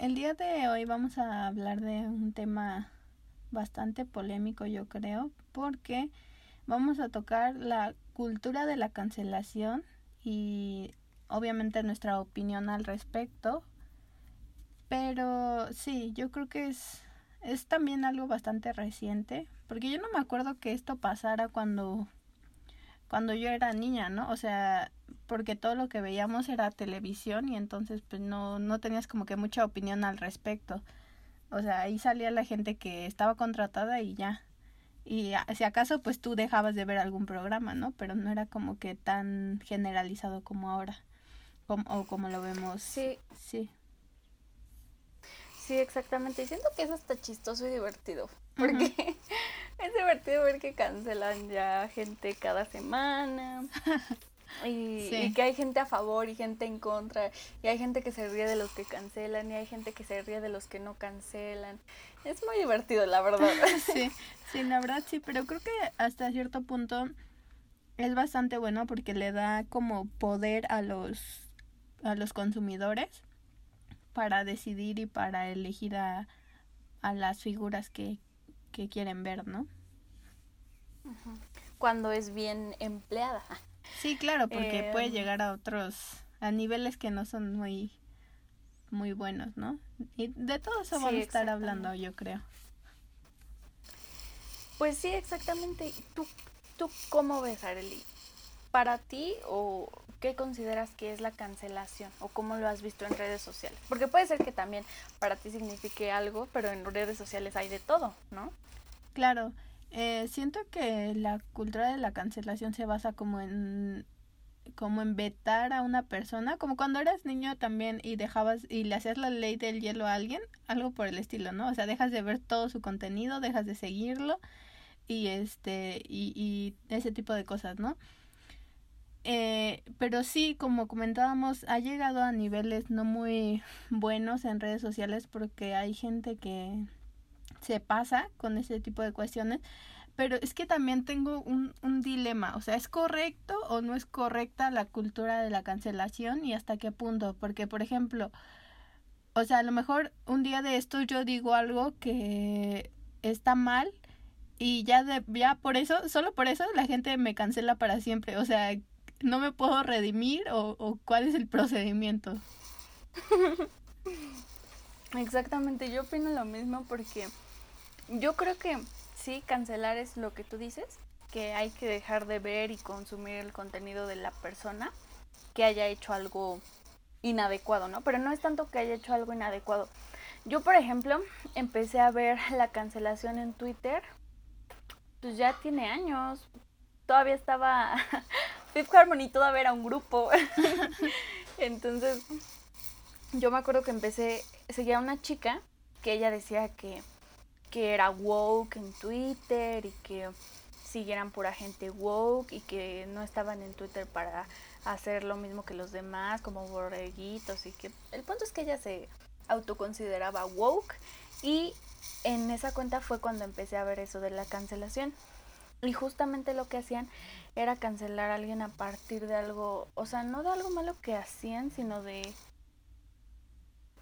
El día de hoy vamos a hablar de un tema bastante polémico, yo creo, porque vamos a tocar la cultura de la cancelación y obviamente nuestra opinión al respecto. Pero sí, yo creo que es, es también algo bastante reciente, porque yo no me acuerdo que esto pasara cuando cuando yo era niña, ¿no? O sea, porque todo lo que veíamos era televisión y entonces pues no, no tenías como que mucha opinión al respecto. O sea, ahí salía la gente que estaba contratada y ya. Y si acaso pues tú dejabas de ver algún programa, ¿no? Pero no era como que tan generalizado como ahora. Como, o como lo vemos. Sí. Sí. Sí, exactamente. Y siento que eso está chistoso y divertido. Porque es divertido ver que cancelan ya gente cada semana. Y, que hay gente a favor y gente en contra. Y hay gente que se ríe de los que cancelan y hay gente que se ríe de los que no cancelan. Es muy divertido, la verdad. sí, sí, la verdad sí. Pero creo que hasta cierto punto es bastante bueno porque le da como poder a los, a los consumidores para decidir y para elegir a, a las figuras que, que quieren ver, ¿no? Cuando es bien empleada. Sí, claro, porque puede Em. llegar a otros, a niveles que no son muy, muy buenos, ¿no? Y de todo eso Sí, vamos a estar hablando, yo creo. Pues sí, exactamente. ¿Tú, tú cómo ves, Arely? ¿Para ti o qué consideras que es la cancelación? ¿O cómo lo has visto en redes sociales? Porque puede ser que también para ti signifique algo, pero en redes sociales hay de todo, ¿no? Claro, eh, siento que la cultura de la cancelación se basa como en como en vetar a una persona, como cuando eras niño también y dejabas y le hacías la ley del hielo a alguien, algo por el estilo, ¿no? O sea, dejas de ver todo su contenido, dejas de seguirlo y este y, y ese tipo de cosas, ¿no? Eh, pero sí, como comentábamos, ha llegado a niveles no muy buenos en redes sociales porque hay gente que se pasa con ese tipo de cuestiones. Pero es que también tengo un, un dilema, o sea, ¿es correcto o no es correcta la cultura de la cancelación y hasta qué punto? Porque, por ejemplo, o sea, a lo mejor un día de esto yo digo algo que está mal y ya, de, ya por eso, solo por eso la gente me cancela para siempre, o sea, no me puedo redimir o, cuál es el procedimiento. Exactamente, yo opino lo mismo porque yo creo que sí, cancelar es lo que tú dices, que hay que dejar de ver y consumir el contenido de la persona que haya hecho algo inadecuado, ¿no? Pero no es tanto que haya hecho algo inadecuado. Yo, por ejemplo, empecé a ver la cancelación en Twitter, pues ya tiene años. Todavía estaba Fifth Harmony, todavía era un grupo. Entonces, yo me acuerdo que empecé, seguía a una chica que ella decía que, que era woke en Twitter y que siguieran pura gente woke y que no estaban en Twitter para hacer lo mismo que los demás, como borreguitos y que el punto es que ella se autoconsideraba woke y en esa cuenta fue cuando empecé a ver eso de la cancelación. Y justamente lo que hacían era cancelar a alguien a partir de algo, o sea, no de algo malo que hacían, sino de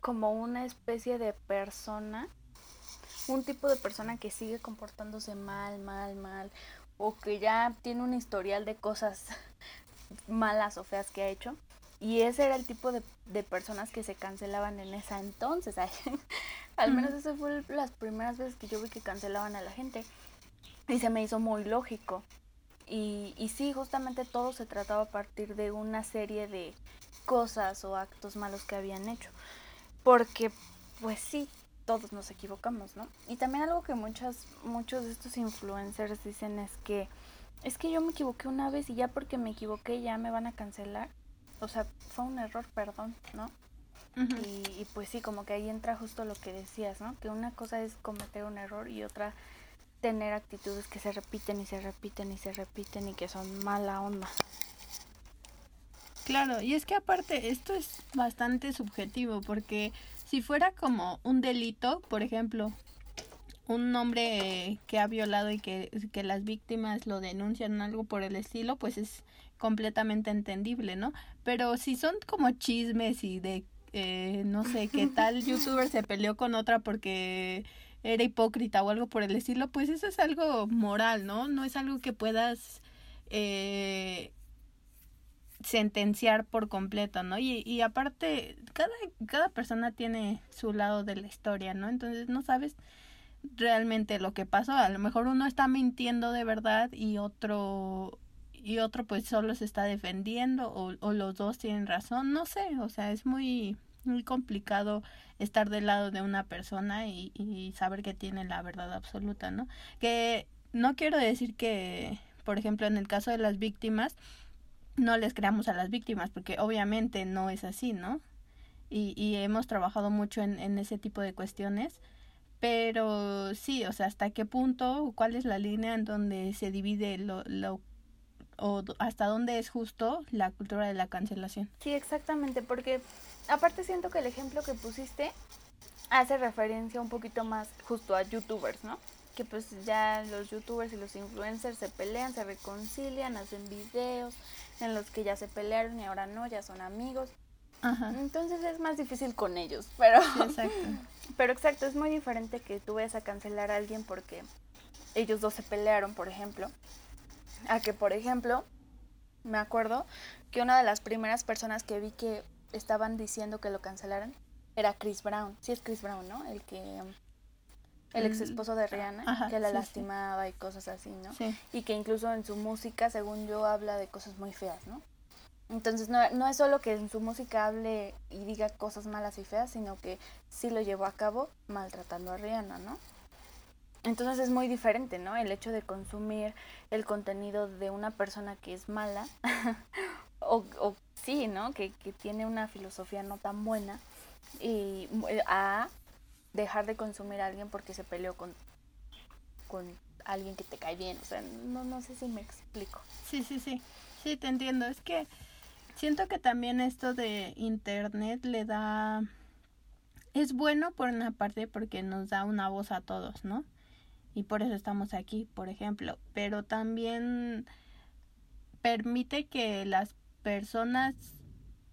como una especie de persona, un tipo de persona que sigue comportándose mal, mal, mal, o que ya tiene un historial de cosas malas o feas que ha hecho. Y ese era el tipo de, de personas que se cancelaban en esa entonces. Al menos eso fue las primeras veces que yo vi que cancelaban a la gente. Y se me hizo muy lógico. Y, y sí, justamente todo se trataba a partir de una serie de cosas o actos malos que habían hecho. Porque, pues sí, todos nos equivocamos, ¿no? Y también algo que muchas, muchos de estos influencers dicen es que es que yo me equivoqué una vez y ya porque me equivoqué ya me van a cancelar. O sea, fue un error, perdón, ¿no? Y, y pues sí, como que ahí entra justo lo que decías, ¿no? Que una cosa es cometer un error y otra tener actitudes que se repiten y se repiten y se repiten y que son mala onda. Claro, y es que aparte esto es bastante subjetivo porque si fuera como un delito, por ejemplo, un hombre que ha violado y que, que las víctimas lo denuncian algo por el estilo, pues es completamente entendible, ¿no? Pero si son como chismes y de, eh, no sé, qué tal youtuber se peleó con otra porque era hipócrita o algo por el estilo, pues eso es algo moral, ¿no? No es algo que puedas... Eh, sentenciar por completo, ¿no? Y, y aparte, cada, cada persona tiene su lado de la historia, ¿no? Entonces no sabes realmente lo que pasó. A lo mejor uno está mintiendo de verdad y otro y otro pues solo se está defendiendo o, o los dos tienen razón, no sé, o sea, es muy muy complicado estar del lado de una persona y, y saber que tiene la verdad absoluta, ¿no? Que no quiero decir que, por ejemplo, en el caso de las víctimas, no les creamos a las víctimas, porque obviamente no es así, ¿no? Y, hemos trabajado mucho en, en ese tipo de cuestiones, pero sí, o sea, hasta qué punto, cuál es la línea en donde se divide lo, lo o hasta dónde es justo la cultura de la cancelación. Sí, exactamente, porque aparte siento que el ejemplo que pusiste hace referencia un poquito más justo a youtubers, ¿no? Que pues ya los youtubers y los influencers se pelean, se reconcilian, hacen videos en los que ya se pelearon y ahora no, ya son amigos. Ajá. Entonces es más difícil con ellos, pero exacto. pero exacto, es muy diferente que tú vayas a cancelar a alguien porque ellos dos se pelearon, por ejemplo, a que, por ejemplo, me acuerdo que una de las primeras personas que vi que estaban diciendo que lo cancelaran era Chris Brown. Sí es Chris Brown, ¿no? El que el ex esposo de Rihanna, Ajá, que la sí, sí. lastimaba y cosas así, ¿no? Sí. y que incluso en su música, según yo, habla de cosas muy feas, ¿no? Entonces no, no es solo que en su música hable y diga cosas malas y feas, sino que sí lo llevó a cabo maltratando a Rihanna, ¿no? Entonces es muy diferente, ¿no? El hecho de consumir el contenido de una persona que es mala, o, o sí, ¿no? Que, que tiene una filosofía no tan buena, y eh, a dejar de consumir a alguien porque se peleó con, con alguien que te cae bien. O sea, no, no sé si me explico. Sí, sí, sí. Sí, te entiendo. Es que siento que también esto de internet le da... Es bueno por una parte porque nos da una voz a todos, ¿no? Y por eso estamos aquí, por ejemplo. Pero también permite que las personas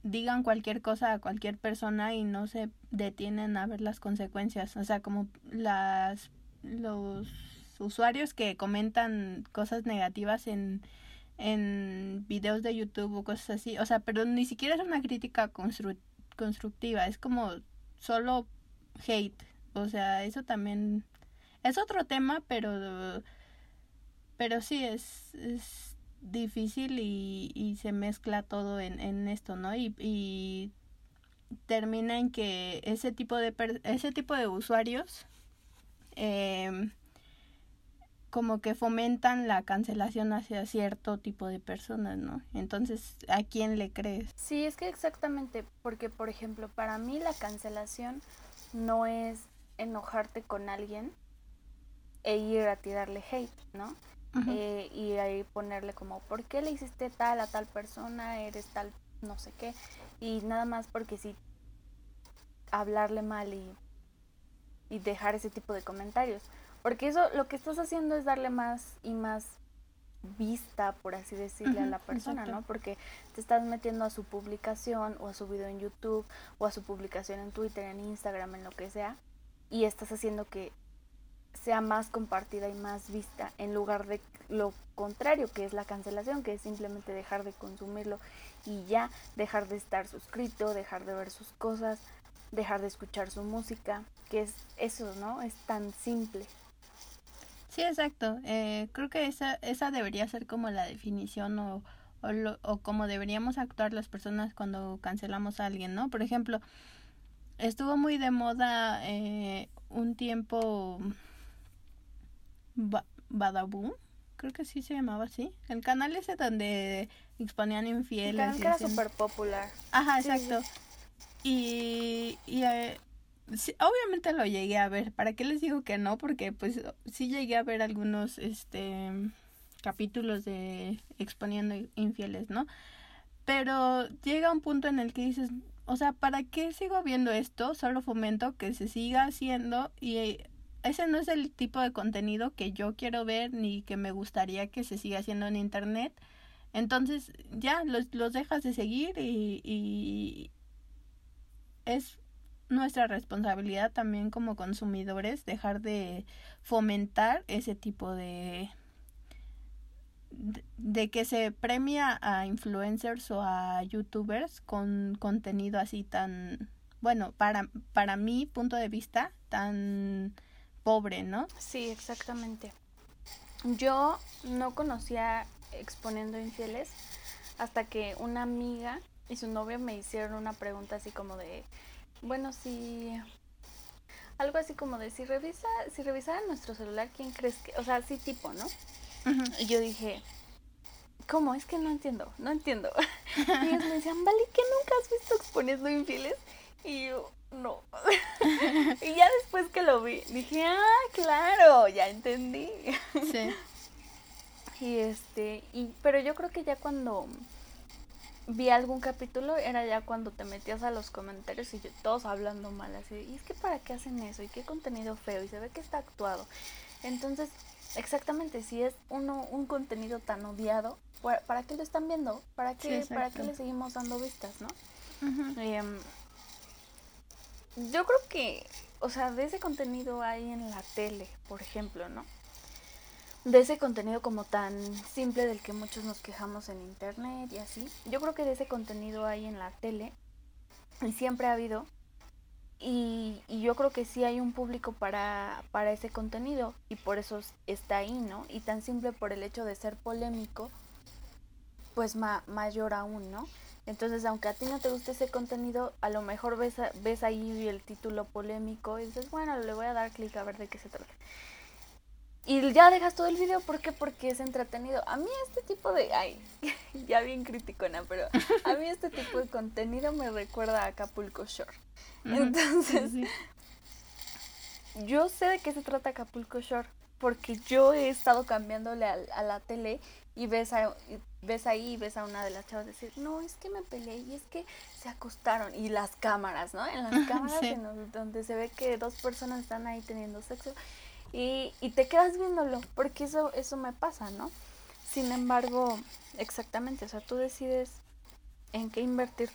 digan cualquier cosa a cualquier persona y no se detienen a ver las consecuencias. O sea, como las los usuarios que comentan cosas negativas en en videos de YouTube o cosas así, o sea, pero ni siquiera es una crítica constru- constructiva, es como solo hate, o sea, eso también es otro tema, pero pero sí es, es difícil y, y se mezcla todo en, en esto, ¿no? Y, y termina en que ese tipo de per- ese tipo de usuarios eh, como que fomentan la cancelación hacia cierto tipo de personas, ¿no? Entonces, ¿a quién le crees? Sí, es que exactamente, porque por ejemplo, para mí la cancelación no es enojarte con alguien e ir a tirarle hate, ¿no? Eh, y ahí ponerle como, ¿por qué le hiciste tal a tal persona? Eres tal, no sé qué. Y nada más porque sí, hablarle mal y, y dejar ese tipo de comentarios. Porque eso lo que estás haciendo es darle más y más vista, por así decirle, a la persona, exacto. ¿no? Porque te estás metiendo a su publicación o a su video en YouTube o a su publicación en Twitter, en Instagram, en lo que sea, y estás haciendo que sea más compartida y más vista en lugar de lo contrario que es la cancelación, que es simplemente dejar de consumirlo y ya dejar de estar suscrito, dejar de ver sus cosas, dejar de escuchar su música, que es eso, ¿no? Es tan simple. Sí, exacto. Eh, creo que esa, esa debería ser como la definición o, o, lo- o como deberíamos actuar las personas cuando cancelamos a alguien, ¿no? Por ejemplo, estuvo muy de moda eh, un tiempo ba Badaboom, creo que sí se llamaba así. El canal ese donde exponían El infieles. canal y que era súper popular. Ajá, Sí, exacto. Y, y eh, sí, obviamente lo llegué a ver. ¿Para qué les digo que no? Porque pues sí llegué a ver algunos este capítulos de exponiendo infieles, ¿no? Pero llega un punto en el que dices, o sea, ¿para qué sigo viendo esto? Solo fomento que se siga haciendo y ese no es el tipo de contenido que yo quiero ver ni que me gustaría que se siga haciendo en internet. Entonces ya los, los dejas de seguir y, y es nuestra responsabilidad también como consumidores dejar de fomentar ese tipo de, de, que se premia a influencers o a youtubers con contenido así tan bueno para para mi punto de vista tan pobre no sí exactamente yo no conocía exponiendo infieles hasta que una amiga y su novio me hicieron una pregunta así como de bueno, si algo así como de si revisa, si revisara nuestro celular, ¿quién crees que, o sea, sí tipo, ¿no? Y yo dije, ¿cómo? Es que no entiendo, no entiendo. y ellos me decían, vale, ¿que nunca has visto exponiendo infieles? Y yo, no. y ya después que lo vi, dije, ah, claro, ya entendí. sí. Y este, y, pero yo creo que ya cuando vi algún capítulo era ya cuando te metías a los comentarios y todos hablando mal así, y es que para qué hacen eso y qué contenido feo y se ve que está actuado. Entonces, exactamente, si es uno un contenido tan odiado, ¿para qué lo están viendo? ¿Para qué para qué le seguimos dando vistas, no? Em, yo creo que, o sea, de ese contenido hay en la tele, por ejemplo, ¿no? de ese contenido como tan simple del que muchos nos quejamos en internet y así. Yo creo que de ese contenido hay en la tele y siempre ha habido. Y, y yo creo que sí hay un público para, para ese contenido y por eso está ahí, ¿no? Y tan simple por el hecho de ser polémico, pues mayor aún, ¿no? Entonces, aunque a ti no te guste ese contenido, a lo mejor ves, ves ahí el título polémico y dices, bueno, le voy a dar clic a ver de qué se trata. Y ya dejas todo el video, ¿por qué? Porque es entretenido. A mí este tipo de... Ay, ya bien criticona, pero a mí este tipo de contenido me recuerda a Acapulco Shore. Entonces, yo sé de qué se trata Acapulco Shore, porque yo he estado cambiándole a, la tele y ves, a, ves ahí y ves a una de las chavas decir, no, es que me peleé y es que se acostaron. Y las cámaras, ¿no? En las cámaras en donde se ve que dos personas están ahí teniendo sexo y, y te quedas viéndolo, porque eso, eso me pasa, ¿no? Sin embargo, exactamente, o sea, tú decides en qué invertir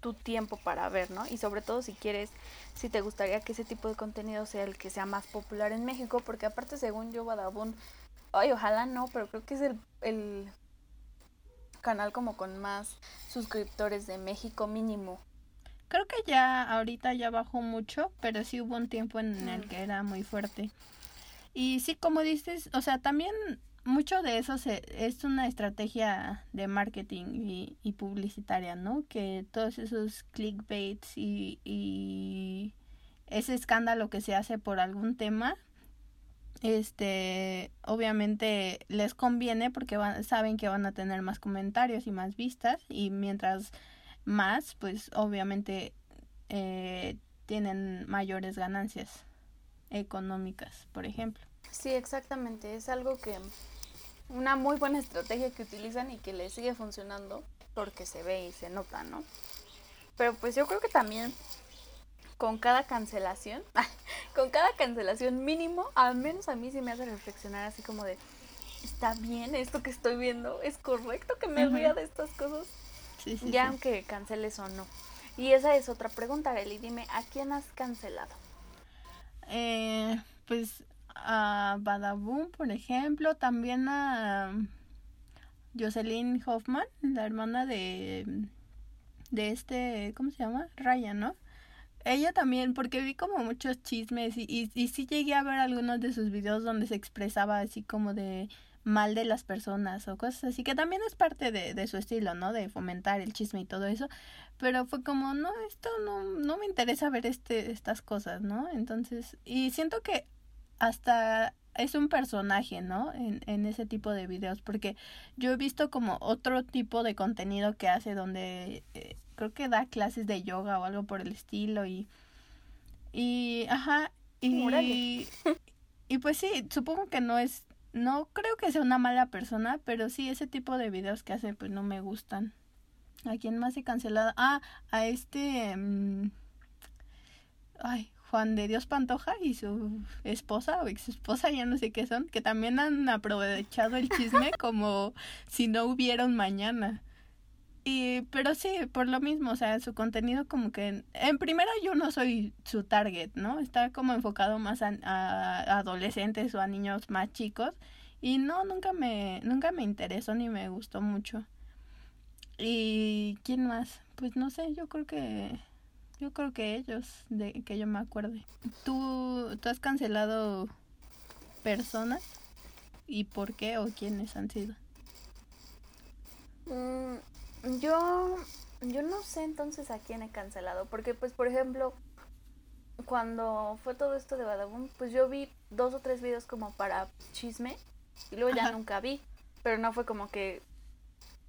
tu tiempo para ver, ¿no? Y sobre todo si quieres, si te gustaría que ese tipo de contenido sea el que sea más popular en México, porque aparte según yo, Badabun, ay, ojalá no, pero creo que es el, el canal como con más suscriptores de México mínimo. Creo que ya ahorita ya bajó mucho, pero sí hubo un tiempo en el mm. que era muy fuerte. Y sí, como dices, o sea, también mucho de eso se, es una estrategia de marketing y, y publicitaria, ¿no? Que todos esos clickbaits y, y ese escándalo que se hace por algún tema, este, obviamente les conviene porque van, saben que van a tener más comentarios y más vistas y mientras más, pues obviamente eh, tienen mayores ganancias económicas, por ejemplo. Sí, exactamente. Es algo que una muy buena estrategia que utilizan y que les sigue funcionando porque se ve y se nota, ¿no? Pero pues yo creo que también con cada cancelación, con cada cancelación mínimo, al menos a mí sí me hace reflexionar así como de, ¿está bien esto que estoy viendo? ¿Es correcto que me ría de estas cosas? Sí, sí, ya aunque canceles o no. Y esa es otra pregunta, Arely. Dime, ¿a quién has cancelado? Eh, pues a Badaboom, por ejemplo, también a Jocelyn Hoffman, la hermana de de este, ¿cómo se llama? Ryan, ¿no? Ella también, porque vi como muchos chismes y, y, y sí llegué a ver algunos de sus videos donde se expresaba así como de mal de las personas o cosas así, que también es parte de, de su estilo, ¿no? De fomentar el chisme y todo eso, pero fue como, no, esto no, no me interesa ver este, estas cosas, ¿no? Entonces, y siento que hasta es un personaje, ¿no? En, en ese tipo de videos, porque yo he visto como otro tipo de contenido que hace donde eh, creo que da clases de yoga o algo por el estilo y y ajá y y pues sí, supongo que no es no creo que sea una mala persona, pero sí ese tipo de videos que hace pues no me gustan. ¿A quién más he cancelado? Ah, a este mm, ay, Juan de Dios Pantoja y su esposa o ex esposa, ya no sé qué son, que también han aprovechado el chisme como si no hubiera un mañana. Y, pero sí, por lo mismo, o sea, su contenido como que, en primera yo no soy su target, ¿no? Está como enfocado más a, a adolescentes o a niños más chicos. Y no, nunca me, nunca me interesó ni me gustó mucho. ¿Y quién más? Pues no sé, yo creo que yo creo que ellos, de que yo me acuerde. ¿Tú, ¿Tú has cancelado personas? ¿Y por qué o quiénes han sido? Mm, yo, yo no sé entonces a quién he cancelado, porque pues por ejemplo, cuando fue todo esto de Badabun, pues yo vi dos o tres videos como para chisme y luego ya Ajá. nunca vi, pero no fue como que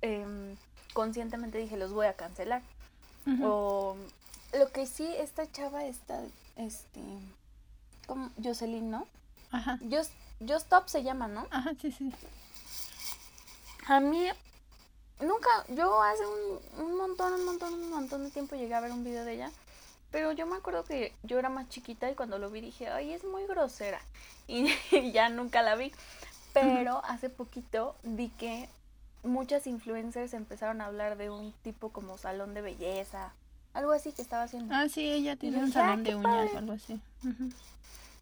em, conscientemente dije los voy a cancelar. Ujú. O lo que sí, esta chava está, este, como Jocelyn, ¿no? Ajá, Just, Just Stop se llama, ¿no? ajá, sí, sí. A mí, nunca, yo hace un, un montón, un montón, un montón de tiempo llegué a ver un video de ella. Pero yo me acuerdo que yo era más chiquita y cuando lo vi dije, ay, es muy grosera. Y, ya nunca la vi. Pero hace poquito vi que muchas influencers empezaron a hablar de un tipo como salón de belleza. Algo así que estaba haciendo. Ah, sí, ella tiene un salón de uñas padre. o algo así. Ujú.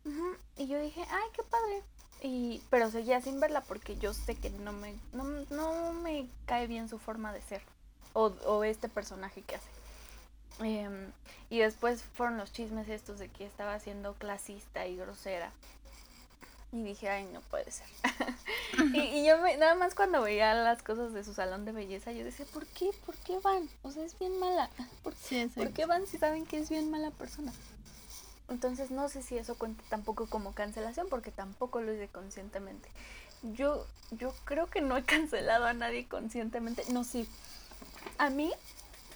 Ujú, Y yo dije, ay, qué padre. Y, pero seguía sin verla porque yo sé que no me, no, no me cae bien su forma de ser. O, o este personaje que hace. Em, y después fueron los chismes estos de que estaba siendo clasista y grosera. Y dije, ay, no puede ser. y, y yo me- nada más cuando veía las cosas de su salón de belleza, yo decía, ¿por qué? ¿Por qué van? O sea, es bien mala. ¿Por, Sí, sí. ¿por qué van si saben que es bien mala persona? Entonces no sé si eso cuenta tampoco como cancelación porque tampoco lo hice conscientemente. Yo, yo creo que no he cancelado a nadie conscientemente. No, sí. A mí.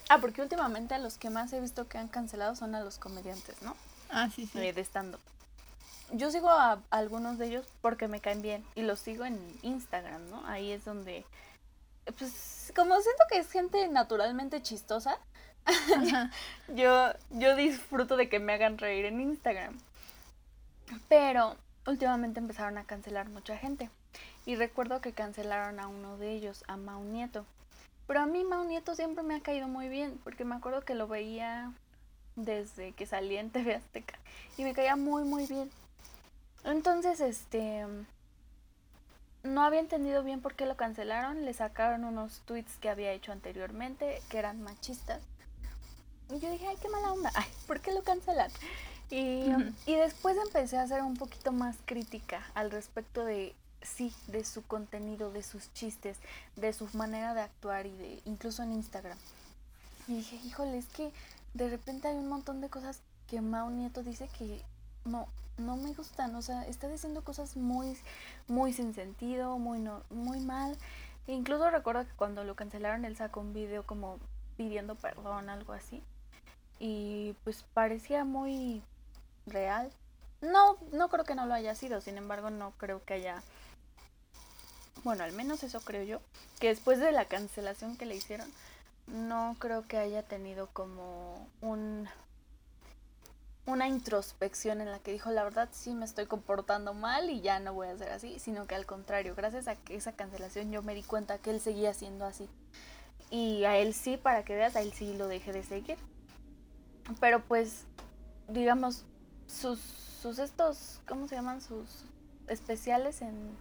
Ah, porque últimamente a los que más he visto que han cancelado son a los comediantes, ¿no? Ah, sí, sí. Eh, de stand-up. Yo sigo a algunos de ellos porque me caen bien y los sigo en Instagram, ¿no? Ahí es donde, pues, como siento que es gente naturalmente chistosa, yo, yo disfruto de que me hagan reír en Instagram. Pero últimamente empezaron a cancelar mucha gente. Y recuerdo que cancelaron a uno de ellos, a Mau Nieto. Pero a mí Mau Nieto siempre me ha caído muy bien, porque me acuerdo que lo veía desde que salía en TV Azteca. Y me caía muy, muy bien. Entonces, este... No había entendido bien por qué lo cancelaron. Le sacaron unos tweets que había hecho anteriormente, que eran machistas. Y yo dije, ay, qué mala onda. Ay, ¿por qué lo cancelan? Y, y después empecé a ser un poquito más crítica al respecto de, sí, de su contenido, de sus chistes, de su manera de actuar y de incluso en Instagram. Y dije, híjole, es que de repente hay un montón de cosas que Mao Nieto dice que no, no me gustan. O sea, está diciendo cosas muy, muy sin sentido, muy, no, muy mal. E incluso recuerdo que cuando lo cancelaron, él sacó un video como pidiendo perdón, algo así. Y pues parecía muy real. No, no creo que no lo haya sido, sin embargo no creo que haya, bueno, al menos eso creo yo, que después de la cancelación que le hicieron, no creo que haya tenido como un una introspección en la que dijo la verdad sí me estoy comportando mal y ya no voy a ser así, sino que al contrario, gracias a que esa cancelación yo me di cuenta que él seguía siendo así. Y a él sí, para que veas, a él sí lo dejé de seguir. Pero pues, digamos, sus, sus estos, ¿cómo se llaman? Sus especiales en,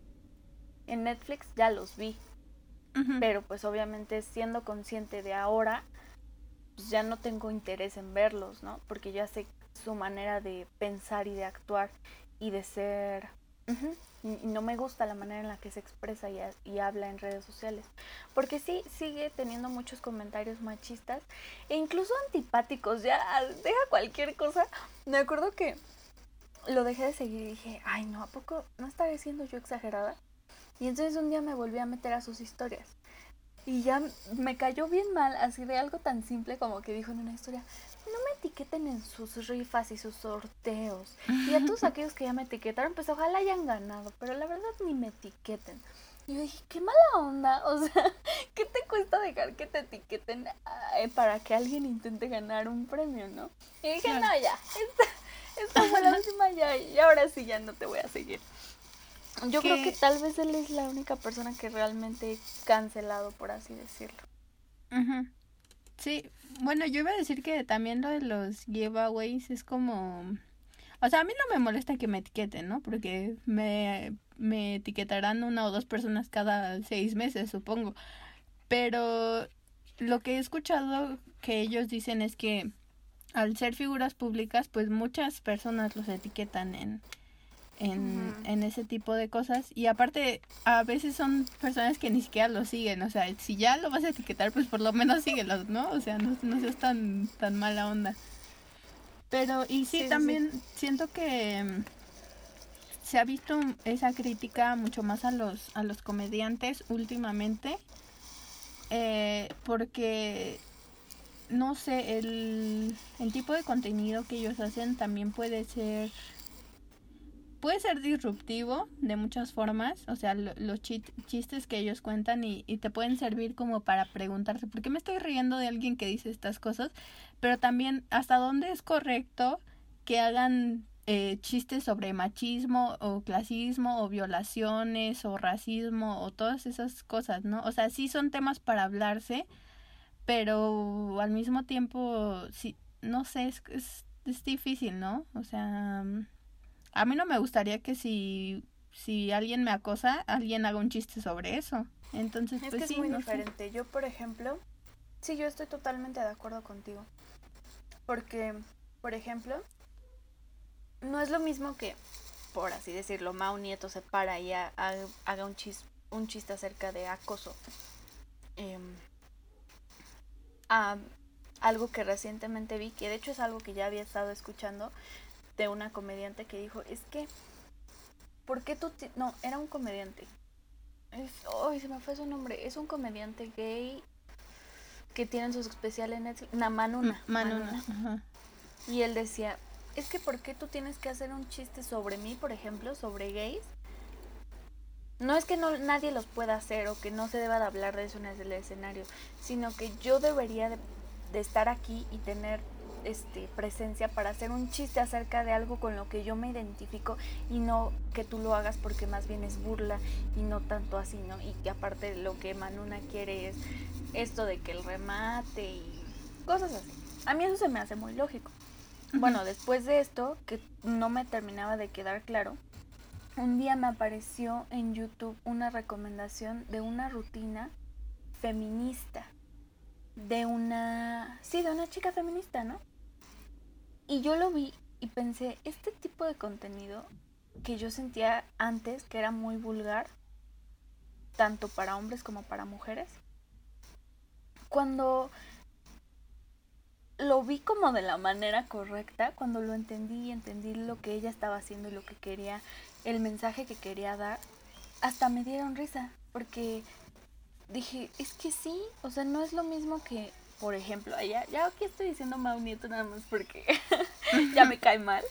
en Netflix ya los vi. Pero pues obviamente siendo consciente de ahora, pues ya no tengo interés en verlos, ¿no? Porque ya sé su manera de pensar y de actuar y de ser... Y y no me gusta la manera en la que se expresa y, y habla en redes sociales. Porque sí, sigue teniendo muchos comentarios machistas e incluso antipáticos. Ya deja cualquier cosa. Me acuerdo que lo dejé de seguir y dije, ay, no, ¿a poco no estaré siendo yo exagerada? Y entonces un día me volví a meter a sus historias. Y ya me cayó bien mal, así de algo tan simple como que dijo en una historia, no me etiqueten en sus rifas y sus sorteos. Y a todos aquellos que ya me etiquetaron, pues ojalá hayan ganado, pero la verdad ni me etiqueten. Y yo dije, qué mala onda, o sea, ¿qué te cuesta dejar que te etiqueten para que alguien intente ganar un premio, no? Y dije, no, ya, esta, esta fue la última ya, y ahora sí ya no te voy a seguir. Yo creo que tal vez él es la única persona que realmente he cancelado, por así decirlo. Sí, bueno, yo iba a decir que también lo de los giveaways es como... O sea, a mí no me molesta que me etiqueten, ¿no? Porque me, me etiquetarán una o dos personas cada seis meses, supongo. Pero lo que he escuchado que ellos dicen es que al ser figuras públicas, pues muchas personas los etiquetan en, en, en ese tipo de cosas. Y aparte, a veces son personas que ni siquiera lo siguen. O sea, si ya lo vas a etiquetar, pues por lo menos síguelo, ¿no? O sea, no, no seas tan, tan mala onda. Pero, y sí, también siento que mm, se ha visto esa crítica mucho más a los, a los comediantes últimamente. Eh, porque no sé, el, el tipo de contenido que ellos hacen también puede ser puede ser disruptivo de muchas formas, o sea, los chistes que ellos cuentan y, y, te pueden servir como para preguntarse, ¿por qué me estoy riendo de alguien que dice estas cosas? Pero también, ¿hasta dónde es correcto que hagan eh, chistes sobre machismo o clasismo o violaciones o racismo o todas esas cosas, ¿no? O sea, sí son temas para hablarse, pero al mismo tiempo, sí, no sé, es, es, es difícil, ¿no? O sea a mí no me gustaría que si, si alguien me acosa, alguien haga un chiste sobre eso. Entonces, es pues que sí, es muy no diferente. Sé. Yo, por ejemplo, sí, yo estoy totalmente de acuerdo contigo. Porque, por ejemplo, no es lo mismo que, por así decirlo, Mao Nieto se para y ha, ha, haga un, chis, un chiste acerca de acoso. Eh, a algo que recientemente vi, que de hecho es algo que ya había estado escuchando, de una comediante que dijo, es que, ¿por qué tú... No, era un comediante. Es, oh, se me fue su nombre. Es un comediante gay que tiene su especial en Netflix. Na, Manuna. Manuna. Manuna. Y él decía, es que ¿por qué tú tienes que hacer un chiste sobre mí, por ejemplo, sobre gays? No es que no, nadie los pueda hacer o que no se deba de hablar de eso en el escenario, sino que yo debería de, de estar aquí y tener este, presencia para hacer un chiste acerca de algo con lo que yo me identifico y no que tú lo hagas porque más bien es burla y no tanto así, ¿no? Y que aparte lo que Manuna quiere es esto de que el remate y cosas así. A mí eso se me hace muy lógico. Bueno, después de esto, que no me terminaba de quedar claro, un día me apareció en YouTube una recomendación de una rutina feminista de una sí de una chica feminista no y yo lo vi y pensé este tipo de contenido que yo sentía antes que era muy vulgar tanto para hombres como para mujeres cuando lo vi como de la manera correcta cuando lo entendí y entendí lo que ella estaba haciendo y lo que quería el mensaje que quería dar hasta me dieron risa porque dije, es que sí, o sea, no es lo mismo que, por ejemplo, allá, ya aquí estoy diciendo Mau Nieto nada más porque ya me cae mal,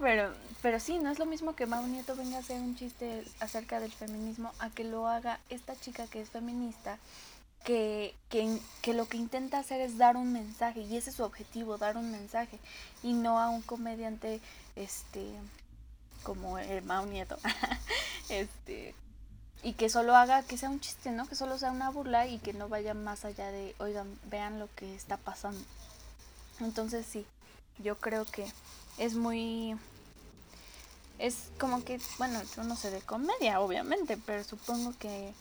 pero, pero sí, no es lo mismo que Mau Nieto venga a hacer un chiste acerca del feminismo a que lo haga esta chica que es feminista, que, que, que lo que intenta hacer es dar un mensaje, y ese es su objetivo, dar un mensaje, y no a un comediante, este, como el Mau Nieto, este, y que solo haga que sea un chiste, ¿no? Que solo sea una burla y que no vaya más allá de, oigan, vean lo que está pasando. Entonces sí, yo creo que es muy... Es como que, bueno, yo no sé de comedia, obviamente, pero supongo que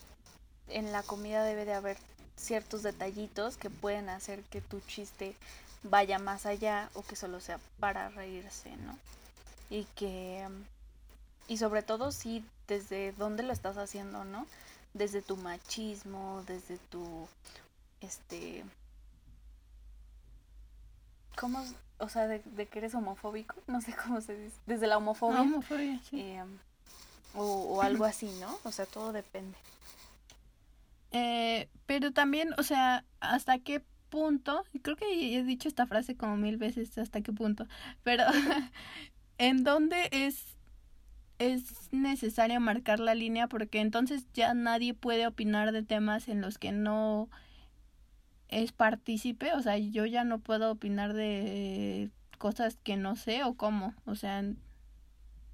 en la comida debe de haber ciertos detallitos que pueden hacer que tu chiste vaya más allá o que solo sea para reírse, ¿no? Y que... Y sobre todo si desde dónde lo estás haciendo, ¿no? Desde tu machismo, desde tu, este, ¿cómo? O sea, de, de que eres homofóbico, no sé cómo se dice, desde la homofobia. Ah, Homofobia, sí. eh, o, o algo así, ¿no? O sea, todo depende. Eh, pero también, o sea, hasta qué punto, y creo que he dicho esta frase como mil veces, hasta qué punto, pero en dónde es, es necesario marcar la línea porque entonces ya nadie puede opinar de temas en los que no es partícipe, o sea, yo ya no puedo opinar de cosas que no sé o cómo, o sea,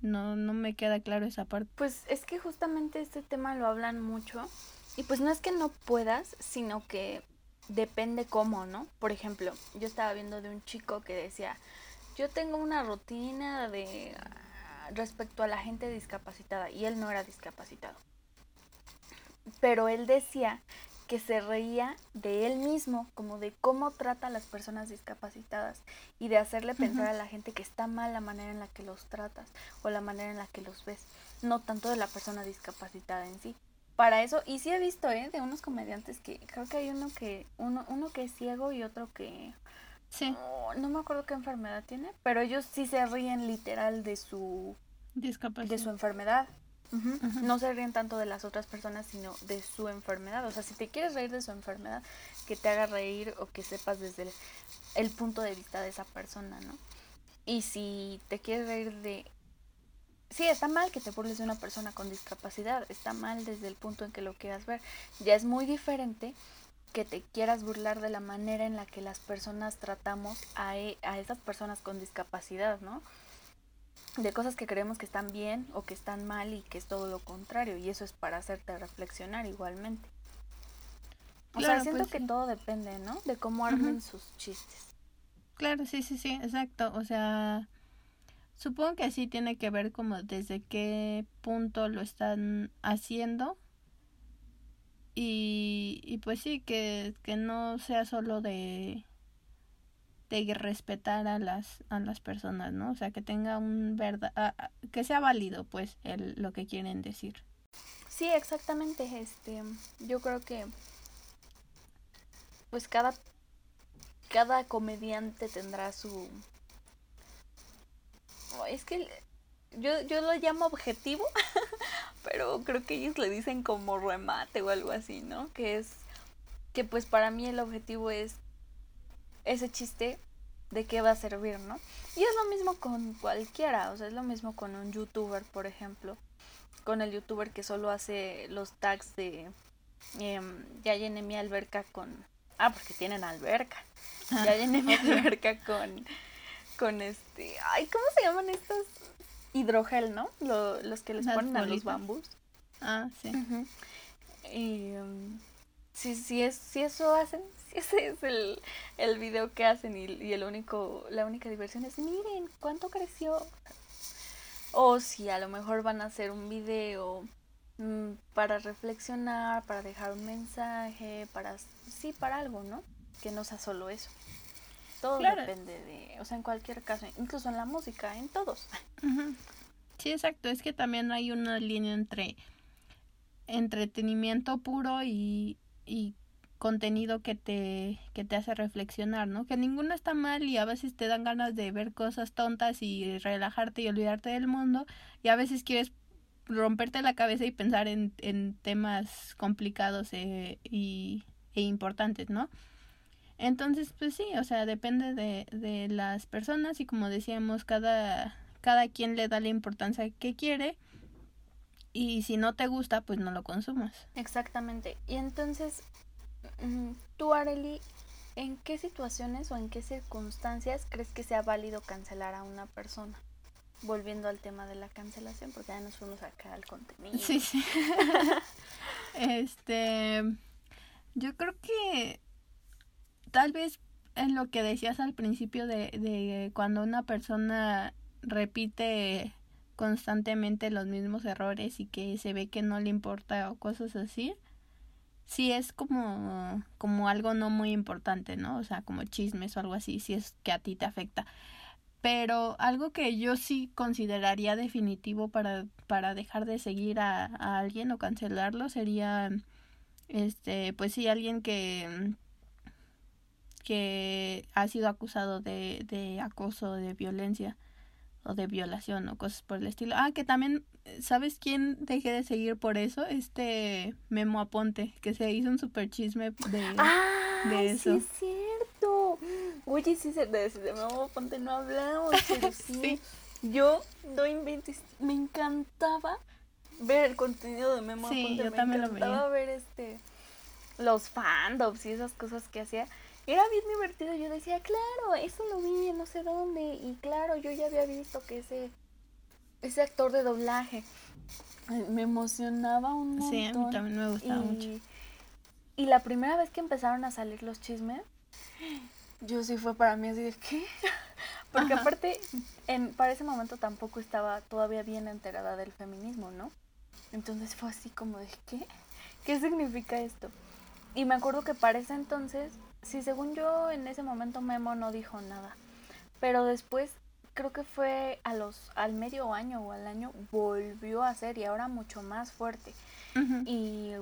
no, no me queda claro esa parte. Pues es que justamente este tema lo hablan mucho. Y pues no es que no puedas, sino que depende cómo, ¿no? Por ejemplo, yo estaba viendo de un chico que decía, yo tengo una rutina de respecto a la gente discapacitada y él no era discapacitado. Pero él decía que se reía de él mismo, como de cómo trata a las personas discapacitadas y de hacerle pensar a la gente que está mal la manera en la que los tratas o la manera en la que los ves, no tanto de la persona discapacitada en sí. Para eso, y sí he visto, ¿eh? De unos comediantes que creo que hay uno que, uno, uno que es ciego y otro que, Sí, oh, no me acuerdo qué enfermedad tiene, pero ellos sí se ríen literal de su, discapacidad. de su enfermedad. No se ríen tanto de las otras personas, sino de su enfermedad. O sea, si te quieres reír de su enfermedad, que te haga reír o que sepas desde el, el punto de vista de esa persona, ¿no? Y si te quieres reír de... Sí, está mal que te burles de una persona con discapacidad, está mal desde el punto en que lo quieras ver. Ya es muy diferente que te quieras burlar de la manera en la que las personas tratamos a, e- a esas personas con discapacidad, ¿no? de cosas que creemos que están bien o que están mal y que es todo lo contrario y eso es para hacerte reflexionar igualmente. O Claro, sea, siento pues que sí. todo depende, ¿no? De cómo armen sus chistes. Claro, sí, sí, sí, exacto. O sea, supongo que sí tiene que ver como desde qué punto lo están haciendo. Y, y pues sí, que, que no sea solo de, de respetar a las, a las personas, ¿no? O sea, que tenga un verdad, que sea válido, pues, el, lo que quieren decir. Sí, exactamente. Este, yo creo que pues cada cada comediante tendrá su es que yo, yo lo llamo objetivo, pero creo que ellos le dicen como remate o algo así, ¿no? Que es que pues para mí el objetivo es ese chiste de qué va a servir, ¿no? Y es lo mismo con cualquiera, o sea, es lo mismo con un youtuber, por ejemplo, con el youtuber que solo hace los tags de em, ya llené mi alberca con... Ah, porque tienen alberca. Ya llené mi alberca con, con este... Ay, ¿cómo se llaman estos? Hidrogel, ¿no? Lo- los que les Las ponen a los bambús. Ah, sí. Ujú. Y um, si, si, es, si eso hacen, si ese es el, el video que hacen y, y el único, la única diversión es miren cuánto creció. O si a lo mejor van a hacer un video mm, para reflexionar, para dejar un mensaje, para sí, para algo, ¿no? Que no sea solo eso. Todo Claro. depende de, o sea, en cualquier caso, incluso en la música, en todos. Sí, exacto. Es que también hay una línea entre entretenimiento puro y, y contenido que te, que te hace reflexionar, ¿no? Que ninguno está mal y a veces te dan ganas de ver cosas tontas y relajarte y olvidarte del mundo y a veces quieres romperte la cabeza y pensar en, en temas complicados eh, y, e importantes, ¿no? Entonces, pues sí, o sea, depende de, de las personas y como decíamos, cada, cada quien le da la importancia que quiere y si no te gusta, pues no lo consumas. Exactamente. Y entonces, mm, tú, Areli, ¿en qué situaciones o en qué circunstancias crees que sea válido cancelar a una persona? Volviendo al tema de la cancelación, porque ya nos fuimos acá al contenido. Sí, sí. este, yo creo que tal vez en lo que decías al principio de, de cuando una persona repite constantemente los mismos errores y que se ve que no le importa o cosas así, sí es como, como algo no muy importante, ¿no? O sea, como chismes o algo así, si es que a ti te afecta. Pero algo que yo sí consideraría definitivo para, para dejar de seguir a, a alguien o cancelarlo sería, este, pues sí, alguien que, que ha sido acusado de, de acoso, de violencia o de violación o cosas por el estilo. Ah, que también, ¿sabes quién dejé de seguir por eso? Este Memo Aponte, que se hizo un super chisme de, ah, de eso. Sí, es cierto. Oye, sí, de, de Memo Aponte no hablamos, pero sí. Yo, no inventes, me encantaba ver el contenido de Memo Sí, Aponte. yo me también lo encantaba ver este los fandoms y esas cosas que hacía. Era bien divertido. Yo decía, claro, eso lo vi en no sé dónde. Y claro, yo ya había visto que ese, ese actor de doblaje me emocionaba un montón. Sí, a mí también me gustaba y, mucho. y la primera vez que empezaron a salir los chismes, yo sí fue para mí así de ¿qué? Porque Ajá. aparte, en, para ese momento tampoco estaba todavía bien enterada del feminismo, ¿no? Entonces fue así como de ¿qué? ¿Qué significa esto? Y me acuerdo que para ese entonces, sí, según yo en ese momento Memo no dijo nada. Pero después, creo que fue a los, al medio año o al año, volvió a hacer y ahora mucho más fuerte. Y,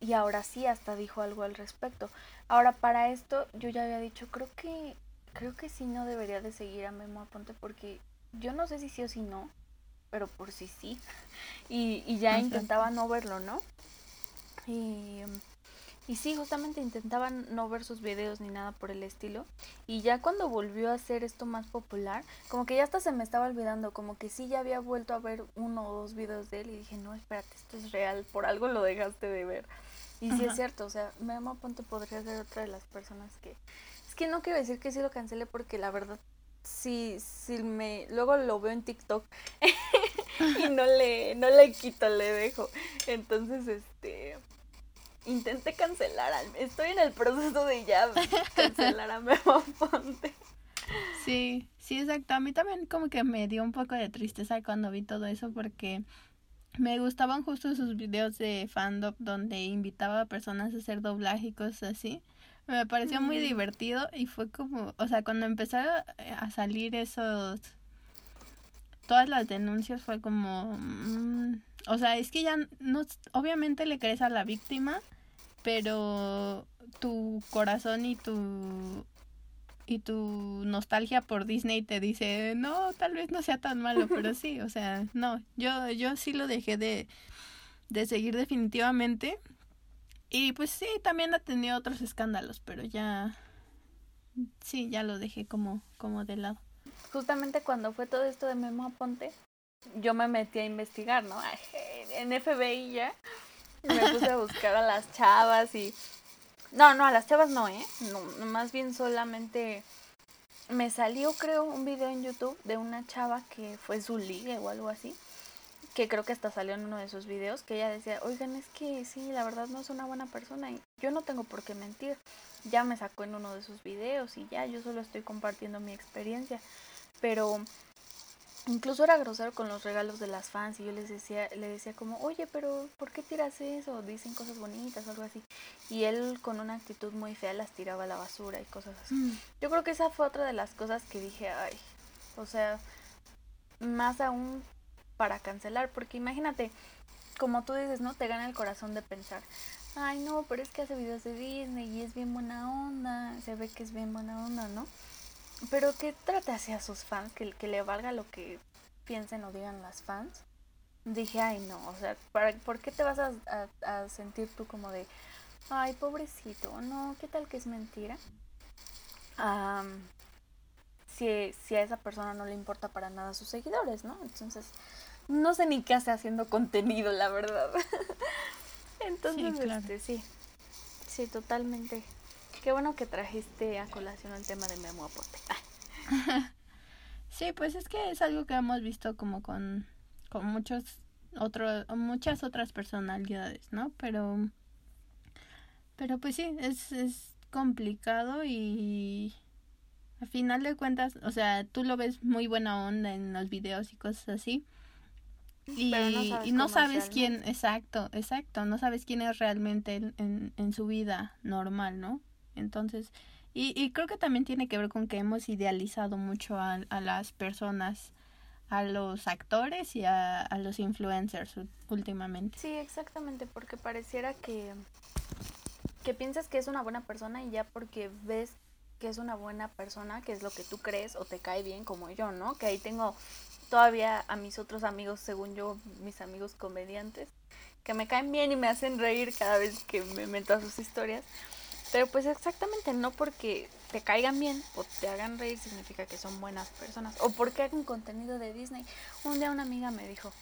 y ahora sí hasta dijo algo al respecto. Ahora para esto yo ya había dicho, creo que creo que sí no debería de seguir a Memo Aponte porque yo no sé si sí o si no, pero por si sí. Y, y ya intentaba no verlo, ¿no? Y, y sí, justamente intentaba no ver sus videos ni nada por el estilo. Y ya cuando volvió a hacer esto más popular, como que ya hasta se me estaba olvidando, como que sí ya había vuelto a ver uno o dos videos de él y dije, no, espérate, esto es real, por algo lo dejaste de ver. Y sí es cierto, o sea, Memo Aponte podría ser otra de las personas que... Es que no quiero decir que sí lo cancele porque la verdad, sí, sí me... Luego lo veo en TikTok y no le, no le quito, le dejo. Entonces, este... Intenté cancelar, al- estoy en el proceso de ya cancelar a Memo Aponte. Sí, sí, exacto. A mí también como que me dio un poco de tristeza cuando vi todo eso porque me gustaban justo sus videos de fandom donde invitaba a personas a hacer doblaje y cosas así. Me pareció muy divertido y fue como, o sea, cuando empezaron a salir esos, todas las denuncias fue como, mm, o sea, es que ya no, obviamente le crees a la víctima, pero tu corazón y tu y tu nostalgia por Disney te dice, no, tal vez no sea tan malo, pero sí, o sea, no, yo, yo sí lo dejé de, de seguir definitivamente. Y pues sí, también ha tenido otros escándalos, pero ya, sí, ya lo dejé como, como de lado. Justamente cuando fue todo esto de Memo Aponte, yo me metí a investigar, ¿no? En FBI ya. Me puse a buscar a las chavas y... No, no, a las chavas no, ¿eh? No, más bien solamente me salió, creo, un video en YouTube de una chava que fue su ligue o algo así. Que creo que hasta salió en uno de sus videos, que ella decía, oigan, es que sí, la verdad no es una buena persona y yo no tengo por qué mentir. Ya me sacó en uno de sus videos y ya, yo solo estoy compartiendo mi experiencia. Pero incluso era grosero con los regalos de las fans y yo les decía, le decía como, oye, pero ¿por qué tiras eso? Dicen cosas bonitas o algo así. Y él con una actitud muy fea las tiraba a la basura y cosas así. Yo creo que esa fue otra de las cosas que dije, ay, o sea, más aún para cancelar, porque imagínate, como tú dices, ¿no? Te gana el corazón de pensar, ay, no, pero es que hace videos de Disney y es bien buena onda, se ve que es bien buena onda, ¿no? Pero que trate hacia sus fans, que, que le valga lo que piensen o digan las fans. Dije, ay, no, o sea, ¿para, ¿por qué te vas a, a- a sentir tú como de, ay, pobrecito, no, ¿qué tal que es mentira? Am, si, si a esa persona no le importa para nada a sus seguidores, ¿no? Entonces, no sé ni qué hace haciendo contenido, la verdad. Entonces, Sí, claro. este, sí, sí, totalmente. Qué bueno que trajiste a colación el tema de Memo Aponte. Sí, pues es que es algo que hemos visto como con, con muchos otros, muchas otras personalidades, ¿no? Pero, pero pues sí, es, es complicado y a final de cuentas, o sea, tú lo ves muy buena onda en los videos y cosas así. Y Pero no y sabes no cómo es sabes quién, exacto, exacto, no sabes quién es realmente en, en, en su vida normal, ¿no? Entonces, y, y creo que también tiene que ver con que hemos idealizado mucho a, a las personas, a los actores y a, a los influencers últimamente. Sí, exactamente, porque pareciera que, que piensas que es una buena persona y ya porque ves que es una buena persona, que es lo que tú crees o te cae bien como yo, ¿no? Que ahí tengo todavía a mis otros amigos, según yo, mis amigos comediantes, que me caen bien y me hacen reír cada vez que me meto a sus historias. Pero pues exactamente no porque te caigan bien o te hagan reír significa que son buenas personas. O porque hagan contenido de Disney. Un día una amiga me dijo,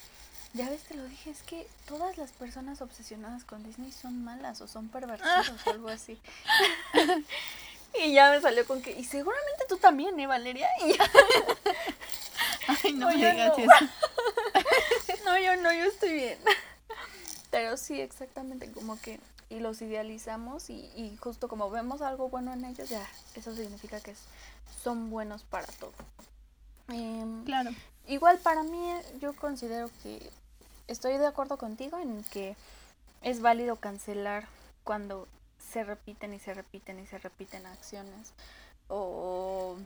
ya ves, te lo dije, es que todas las personas obsesionadas con Disney son malas o son pervertidos o algo así. y ya me salió con que, y seguramente tú también, ¿eh, Valeria? Y ya- Ay, no, No, me digas no. eso. no, yo no, yo estoy bien. Pero sí, exactamente, como que, y los idealizamos y, y justo como vemos algo bueno en ellos, ya, eso significa que es- son buenos para todo. Em, Claro. Igual para mí yo considero que estoy de acuerdo contigo en que es válido cancelar cuando se repiten y se repiten y se repiten acciones o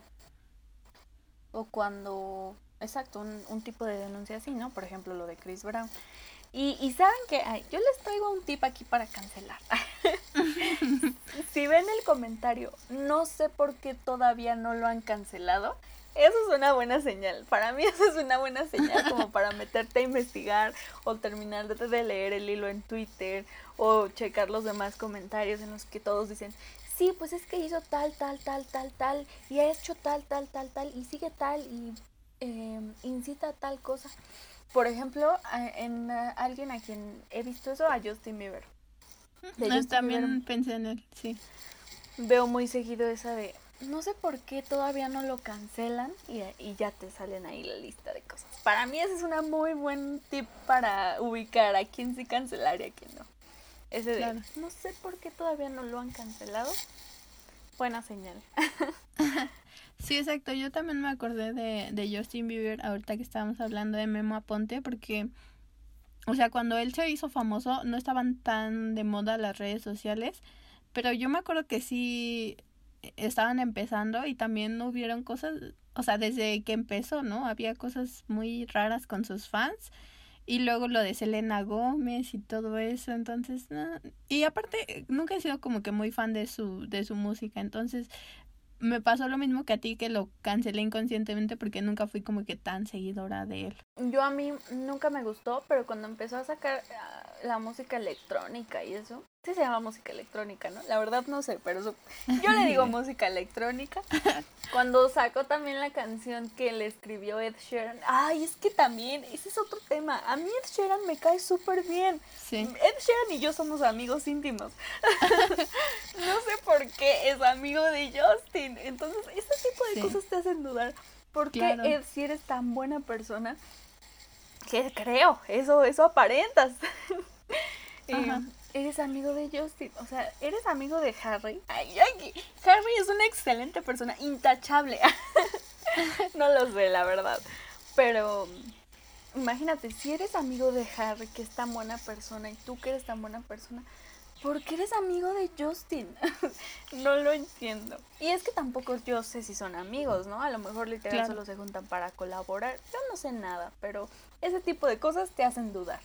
o cuando exacto un, un tipo de denuncia así no por ejemplo lo de Chris Brown y, y saben que ay, yo les traigo un tip aquí para cancelar si ven el comentario no sé por qué todavía no lo han cancelado eso es una buena señal. Para mí eso es una buena señal como para meterte a investigar o terminar de, leer el hilo en Twitter o checar los demás comentarios en los que todos dicen, sí, pues es que hizo tal, tal, tal, tal, tal y ha hecho tal, tal, tal, tal y sigue tal y eh, incita a tal cosa. Por ejemplo, a- en a alguien a quien he visto eso, a Justin Bieber. De No, Justin también Bieber pensé en él, sí. veo muy seguido esa de no sé por qué todavía no lo cancelan y, y ya te salen ahí la lista de cosas. Para mí ese es una muy buen tip para ubicar a quién sí cancelar y a quién no. Ese de Claro. no sé por qué todavía no lo han cancelado. Buena señal. Sí, exacto. Yo también me acordé de, de Justin Bieber ahorita que estábamos hablando de Memo Aponte porque, o sea, cuando él se hizo famoso no estaban tan de moda las redes sociales, pero yo me acuerdo que sí estaban empezando y también hubieron cosas, o sea, desde que empezó, ¿no? Había cosas muy raras con sus fans. Y luego lo de Selena Gómez y todo eso, entonces, no. y aparte, nunca he sido como que muy fan de su, de su música, entonces me pasó lo mismo que a ti, que lo cancelé inconscientemente porque nunca fui como que tan seguidora de él. Yo a mí nunca me gustó, pero cuando empezó a sacar ah, la música electrónica y eso, sí se llama música electrónica, ¿no? La verdad no sé, pero eso- yo le digo música electrónica. Cuando sacó también la canción que le escribió Ed Sheeran, ay, es que también, ese es otro tema. A mí Ed Sheeran me cae súper bien. Sí, Ed Sheeran y yo somos amigos íntimos. no sé por qué es amigo de Justin. Entonces, ese tipo de Sí. cosas te hacen dudar. ¿Por qué Claro. Ed, si eres tan buena persona? Que creo, eso, eso aparentas. Ajá. Eres amigo de Justin, o sea, eres amigo de Harry. Ay, ay, Harry es una excelente persona, intachable. no lo sé, la verdad. Pero imagínate, si eres amigo de Harry, que es tan buena persona, y tú que eres tan buena persona, ¿por qué eres amigo de Justin? no lo entiendo. Y es que tampoco yo sé si son amigos, ¿no? A lo mejor literal Claro. solo se juntan para colaborar. Yo no sé nada, pero ese tipo de cosas te hacen dudar.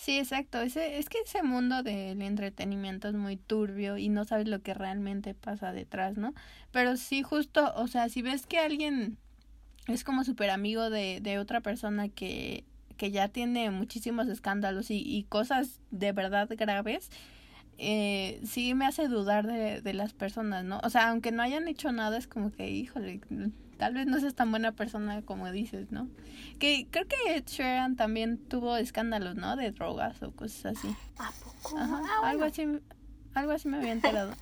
Sí, exacto. Ese, es que ese mundo del entretenimiento es muy turbio y no sabes lo que realmente pasa detrás, ¿no? Pero sí, justo, o sea, si ves que alguien es como súper amigo de, de otra persona que, que ya tiene muchísimos escándalos y, y cosas de verdad graves, eh, sí me hace dudar de, de las personas, ¿no? O sea, aunque no hayan hecho nada, es como que, híjole, tal vez no seas tan buena persona como dices, ¿no? Que creo que Ed Sheeran también tuvo escándalos, ¿no? De drogas o cosas así. ¿A poco? Ajá, Ah, algo bueno. así, algo así me había enterado.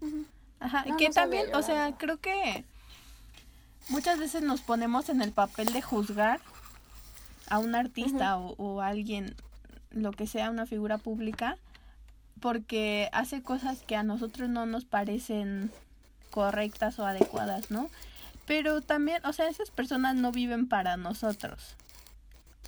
Ajá, No, que no también, o sea, creo que muchas veces nos ponemos en el papel de juzgar a un artista o, o a alguien, lo que sea, una figura pública, porque hace cosas que a nosotros no nos parecen correctas o adecuadas, ¿no? Pero también, o sea, esas personas no viven para nosotros.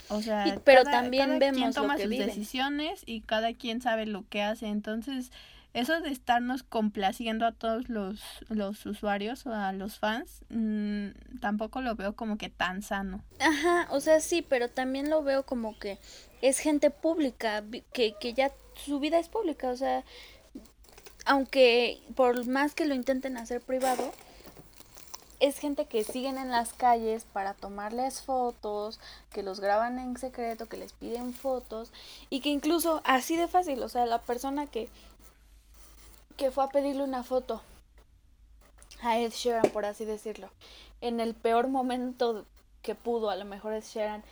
O sea, Y- pero cada- también cada vemos quien lo toma que sus viven. decisiones y cada quien sabe lo que hace. Entonces, eso de estarnos complaciendo a todos los, los usuarios o a los fans, mm, tampoco lo veo como que tan sano. Ajá, o sea, sí, pero también lo veo como que es gente pública, que, que ya su vida es pública, o sea, aunque por más que lo intenten hacer privado, es gente que siguen en las calles para tomarles fotos, que los graban en secreto, que les piden fotos y que incluso así de fácil, o sea, la persona que que fue a pedirle una foto a Ed Sheeran, por así decirlo, en el peor momento que pudo, a lo mejor Ed Sheeran,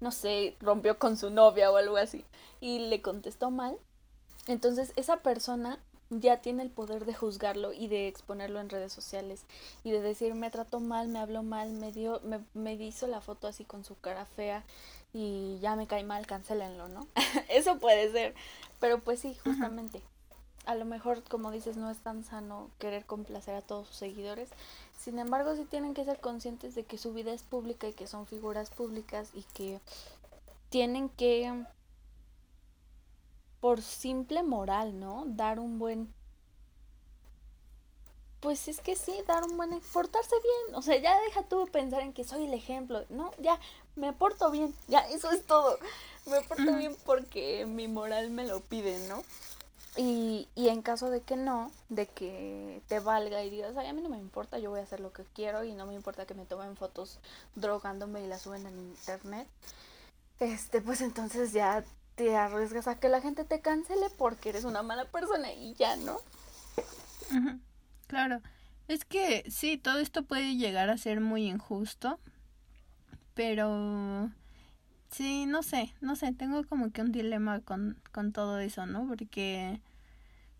no sé, rompió con su novia o algo así y le contestó mal. Entonces esa persona ya tiene el poder de juzgarlo y de exponerlo en redes sociales y de decir me trató mal, me habló mal, me dio, me, me hizo la foto así con su cara fea y ya me cae mal, cancelenlo, ¿no? Eso puede ser, pero pues sí, justamente. A lo mejor, como dices, no es tan sano querer complacer a todos sus seguidores. Sin embargo, sí tienen que ser conscientes de que su vida es pública y que son figuras públicas y que tienen que por simple moral, ¿no? Dar un buen... Pues es que sí, dar un buen... portarse bien. O sea, ya deja tú pensar en que soy el ejemplo. No, ya, me porto bien. Ya, eso es todo. Me porto bien porque mi moral me lo pide, ¿no? Y, y en caso de que no, de que te valga y digas, ay, a mí no me importa, yo voy a hacer lo que quiero y no me importa que me tomen fotos drogándome y las suben en internet, este, pues entonces ya te arriesgas a que la gente te cancele porque eres una mala persona y ya, ¿no? Claro, es que sí, todo esto puede llegar a ser muy injusto, pero sí, no sé, no sé, tengo como que un dilema con, con todo eso, ¿no? Porque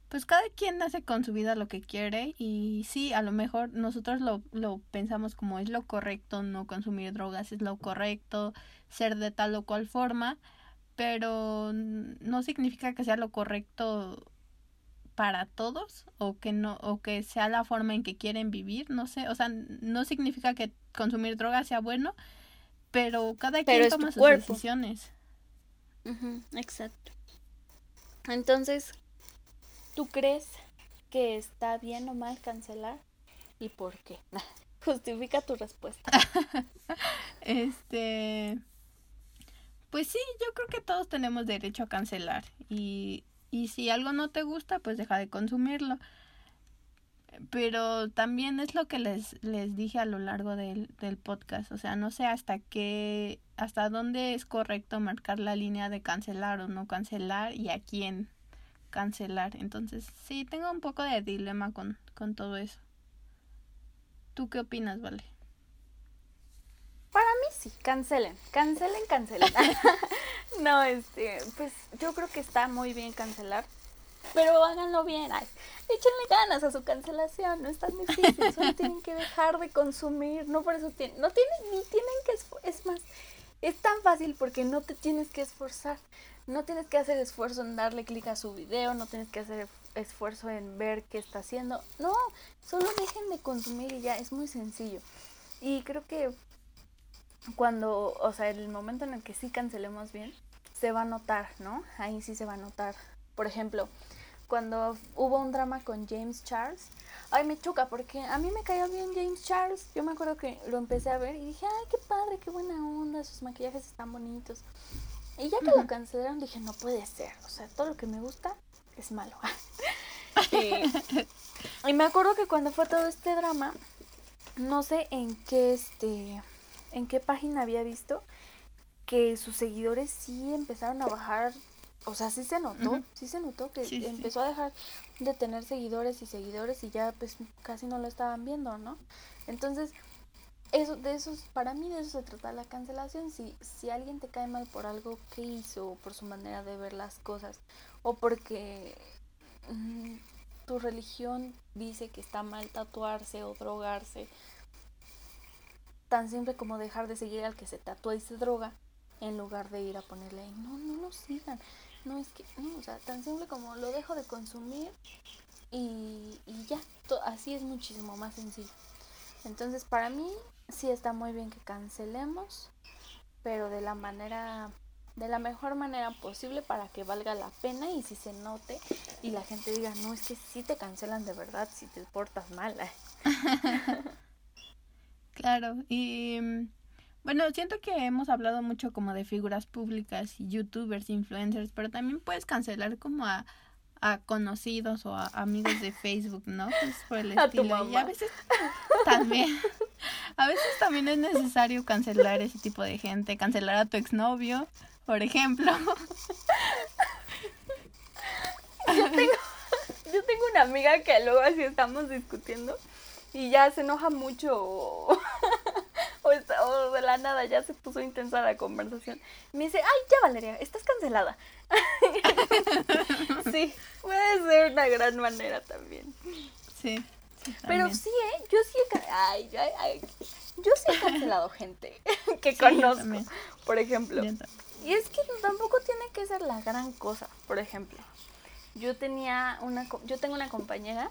pues cada quien hace con su vida lo que quiere y sí, a lo mejor nosotros lo, lo pensamos como es lo correcto, no consumir drogas es lo correcto, ser de tal o cual forma, pero no significa que sea lo correcto para todos o que no o que sea la forma en que quieren vivir, no sé, o sea, no significa que consumir drogas sea bueno, pero cada quien toma sus decisiones. exacto. Entonces, ¿tú crees que está bien o mal cancelar? ¿Y por qué? Justifica tu respuesta. este pues sí, yo creo que todos tenemos derecho a cancelar y, y si algo no te gusta, pues deja de consumirlo. Pero también es lo que les, les dije a lo largo del, del podcast, o sea, no sé hasta qué, hasta dónde es correcto marcar la línea de cancelar o no cancelar y a quién cancelar. Entonces, sí, tengo un poco de dilema con, con todo eso. ¿Tú qué opinas, Vale? Para mí sí, cancelen, cancelen, cancelen. no, este, pues yo creo que está muy bien cancelar, pero háganlo bien. Ay, échenle ganas a su cancelación, no es tan difícil, solo tienen que dejar de consumir, no por eso tienen, no tienen, ni tienen que, es más, es tan fácil porque no te tienes que esforzar, no tienes que hacer esfuerzo en darle clic a su video, no tienes que hacer esfuerzo en ver qué está haciendo, no, solo dejen de consumir y ya, es muy sencillo. Y creo que cuando, o sea, el momento en el que sí cancelemos bien, se va a notar, ¿no? Ahí sí se va a notar. Por ejemplo, cuando hubo un drama con James Charles, ay, me choca porque a mí me cayó bien James Charles. Yo me acuerdo que lo empecé a ver y dije, ay, qué padre, qué buena onda, sus maquillajes están bonitos. Y ya que lo cancelaron, dije, no puede ser. O sea, todo lo que me gusta es malo. y, y me acuerdo que cuando fue todo este drama, no sé en qué este en qué página había visto que sus seguidores sí empezaron a bajar, o sea, sí se notó, sí se notó que empezó a dejar de tener seguidores y seguidores y ya pues casi no lo estaban viendo, ¿no? Entonces, eso de eso para mí de eso se trata la cancelación, si si alguien te cae mal por algo que hizo, o por su manera de ver las cosas o porque mm, tu religión dice que está mal tatuarse o drogarse tan simple como dejar de seguir al que se tatúa y se droga en lugar de ir a ponerle ahí, no, no lo sigan. No, es que, no, o sea, tan simple como lo dejo de consumir y, y ya, así es muchísimo más sencillo. Entonces, para mí sí está muy bien que cancelemos, pero de la manera, de la mejor manera posible para que valga la pena y si se note y la gente diga, no, es que sí te cancelan de verdad si te portas mal. Claro, y mm, bueno, siento que hemos hablado mucho como de figuras públicas y youtubers, influencers, pero también puedes cancelar como a, a conocidos o a amigos de Facebook, ¿no? Pues por el A estilo. Y a veces también, a veces también es necesario cancelar ese tipo de gente, cancelar a tu exnovio, por ejemplo. Yo tengo una amiga que luego así estamos discutiendo y ya se enoja mucho o, o está- o de la nada ya se puso intensa la conversación. Me dice, ay, ya Valeria, estás cancelada. sí, puede ser una gran manera también. Sí. sí, Pero también. sí, ¿eh? Yo sí he, ay, ay, ay, yo sí he cancelado gente que Sí, conozco, por ejemplo. Y es que tampoco tiene que ser la gran cosa. Por ejemplo, yo tenía una, yo tengo una compañera,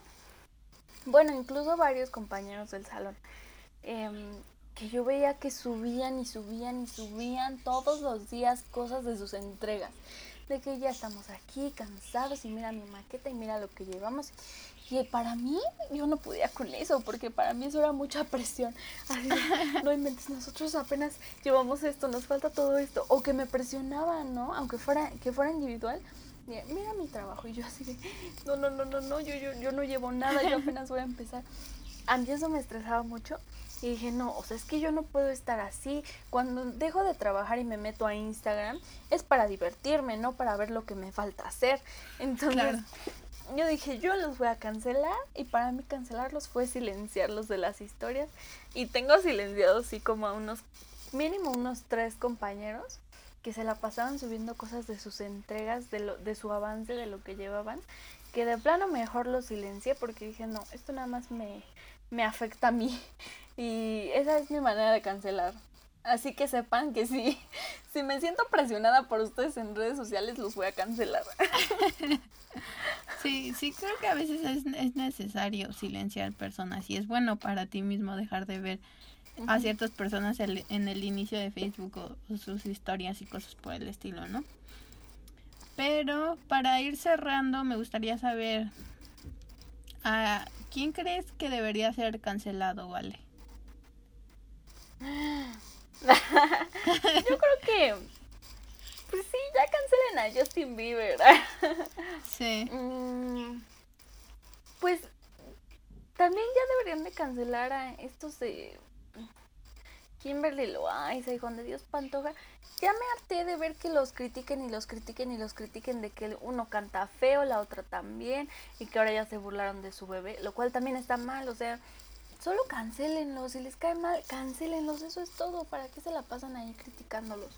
bueno, incluso varios compañeros del salón, em, que yo veía que subían y subían y subían todos los días cosas de sus entregas. De que ya estamos aquí cansados y mira mi maqueta y mira lo que llevamos. Y para mí, yo no podía con eso, porque para mí eso era mucha presión. Así no inventes, nosotros apenas llevamos esto, nos falta todo esto. O que me presionaban, ¿no? Aunque fuera, que fuera individual. Mira mi trabajo. Y yo así de, no, no, no, no, no, yo, yo, yo no llevo nada, yo apenas voy a empezar. A mí eso me estresaba mucho. Y dije, no, o sea, es que yo no puedo estar así. Cuando dejo de trabajar y me meto a Instagram, es para divertirme, no para ver lo que me falta hacer. Entonces, Claro. yo dije, yo los voy a cancelar y para mí cancelarlos fue silenciarlos de las historias y tengo silenciados así como a unos, mínimo unos tres compañeros que se la pasaban subiendo cosas de sus entregas, de, lo, de su avance, de lo que llevaban, que de plano mejor los silencié porque dije, no, esto nada más me, me afecta a mí y esa es mi manera de cancelar. Así que sepan que si, si me siento presionada por ustedes en redes sociales, los voy a cancelar. Sí, sí, creo que a veces es, es necesario silenciar personas y es bueno para ti mismo dejar de ver a ciertas personas el- en el inicio de Facebook o, o sus historias y cosas por el estilo, ¿no? Pero para ir cerrando, me gustaría saber a quién crees que debería ser cancelado, ¿vale? Yo creo que. Pues sí, ya cancelen a Justin Bieber. Sí, Mm, pues también ya deberían de cancelar a estos de Kimberly Loaiza y Juan de Dios Pantoja. Ya me harté de ver que los critiquen y los critiquen y los critiquen de que uno canta feo, la otra también, y que ahora ya se burlaron de su bebé, lo cual también está mal, o sea, solo cancelenlos, si les cae mal, cancelenlos, eso es todo, ¿para qué se la pasan ahí criticándolos?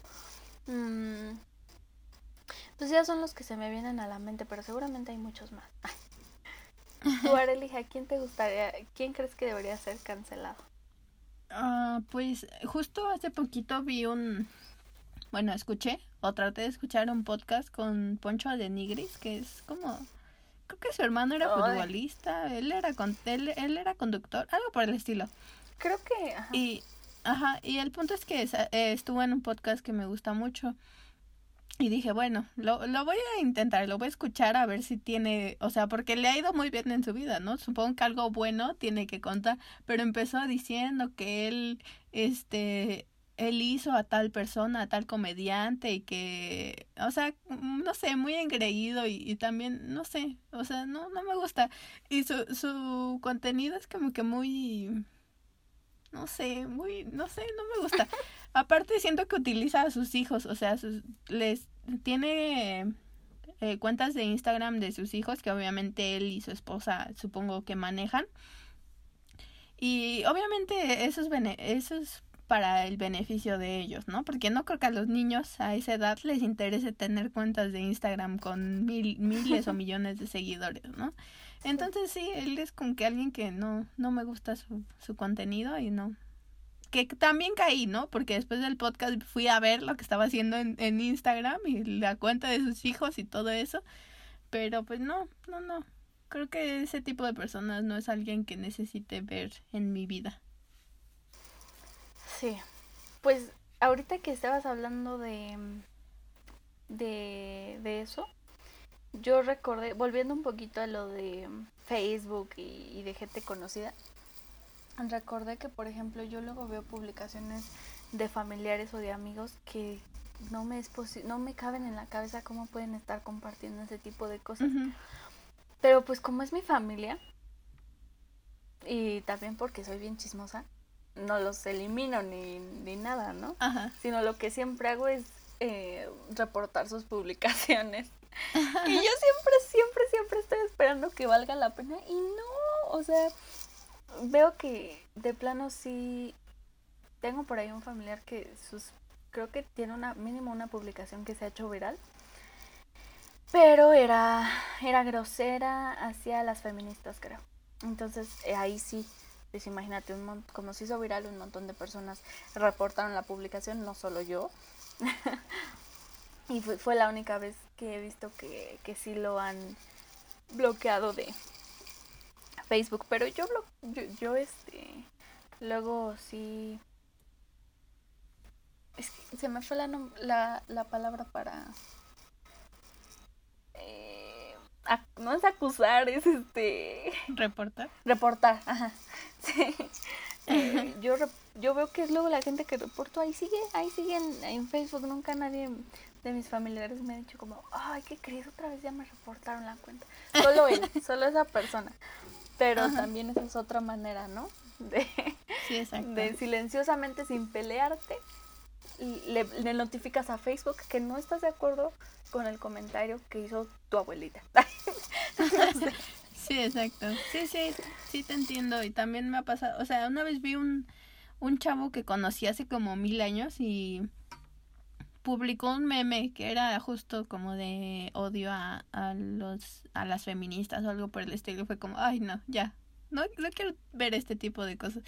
Mm, pues ya son los que se me vienen a la mente, pero seguramente hay muchos más. Tú, Arely, ¿a quién te gustaría, quién crees que debería ser cancelado? Ah, pues justo hace poquito vi un, bueno, escuché o traté de escuchar un podcast con Poncho de Nigris, que es como, creo que su hermano era Ay. futbolista, él era, con, él, él era conductor, algo por el estilo. Creo que... ajá. Y, ajá, y el punto es que estuvo en un podcast que me gusta mucho. Y dije, bueno, lo, lo voy a intentar, lo voy a escuchar a ver si tiene, o sea, porque le ha ido muy bien en su vida, ¿no? Supongo que algo bueno tiene que contar, pero empezó diciendo que él, este, él hizo a tal persona, a tal comediante y que, o sea, mm, no sé, muy engreído y, y también, no sé, o sea, no, no me gusta. Y su, su contenido es como que muy, no sé, muy, no sé, no me gusta. Aparte siento que utiliza a sus hijos, o sea, sus, les tiene eh, cuentas de Instagram de sus hijos que obviamente él y su esposa supongo que manejan. Y obviamente eso es, bene- eso es para el beneficio de ellos, ¿no? Porque no creo que a los niños a esa edad les interese tener cuentas de Instagram con mil, miles o millones de seguidores, ¿no? Entonces sí, él es como que alguien que no, no me gusta su, su contenido y no. Que también caí, ¿no? Porque después del podcast fui a ver lo que estaba haciendo en, en Instagram y la cuenta de sus hijos y todo eso. Pero pues no, no, no. Creo que ese tipo de personas no es alguien que necesite ver en mi vida. Sí. Pues ahorita que estabas hablando de, de, de eso, yo recordé, volviendo un poquito a lo de Facebook y, y de gente conocida, recordé que, por ejemplo, yo luego veo publicaciones de familiares o de amigos que no me es no me caben en la cabeza cómo pueden estar compartiendo ese tipo de cosas. Pero pues como es mi familia, y también porque soy bien chismosa, no los elimino ni, ni nada, ¿no? Ajá. Sino lo que siempre hago es eh, reportar sus publicaciones. y yo siempre, siempre, siempre estoy esperando que valga la pena y no, o sea, veo que de plano sí tengo por ahí un familiar que sus creo que tiene una mínimo una publicación que se ha hecho viral. Pero era era grosera hacia las feministas, creo. Entonces, eh, ahí sí pues imagínate, un como se hizo viral, un montón de personas reportaron la publicación, no solo yo. y fue, fue la única vez que he visto que, que sí lo han bloqueado de Facebook. Pero yo, yo, yo este, luego sí... Es que se me fue la, la, la palabra para... eh, no es acusar, es este Reportar. reportar, ajá. Sí. Eh, yo yo veo que es luego la gente que reporto ahí sigue, ahí sigue en, en Facebook, nunca nadie de mis familiares me ha dicho como, ay, ¿qué crees? Otra vez ya me reportaron la cuenta. Solo él, solo esa persona. Pero Ajá. también esa es otra manera, ¿no? De, Sí, exacto. de silenciosamente, sin pelearte, le, le notificas a Facebook que no estás de acuerdo con el comentario que hizo tu abuelita. Sí, exacto. Sí, sí, sí te entiendo. Y también me ha pasado, o sea, una vez vi un, un chavo que conocí hace como mil años y publicó un meme que era justo como de odio a, a los a las feministas o algo por el estilo. Fue como, ay no, ya, no, no quiero ver este tipo de cosas.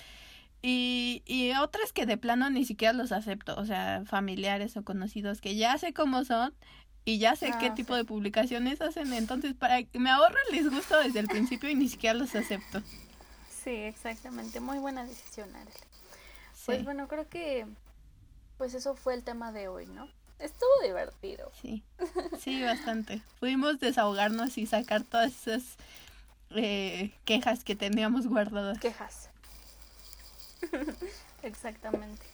Y, y otras que de plano ni siquiera los acepto, o sea, familiares o conocidos que ya sé cómo son y ya sé qué Ah, tipo de publicaciones hacen, entonces para que me ahorro el disgusto desde el principio y ni siquiera los acepto. Sí, exactamente. Muy buena decisión. Sí, Pues bueno, creo que pues eso fue el tema de hoy, ¿no? Estuvo divertido. sí, sí, bastante. Pudimos desahogarnos y sacar todas esas eh, quejas que teníamos guardadas. Quejas. Exactamente.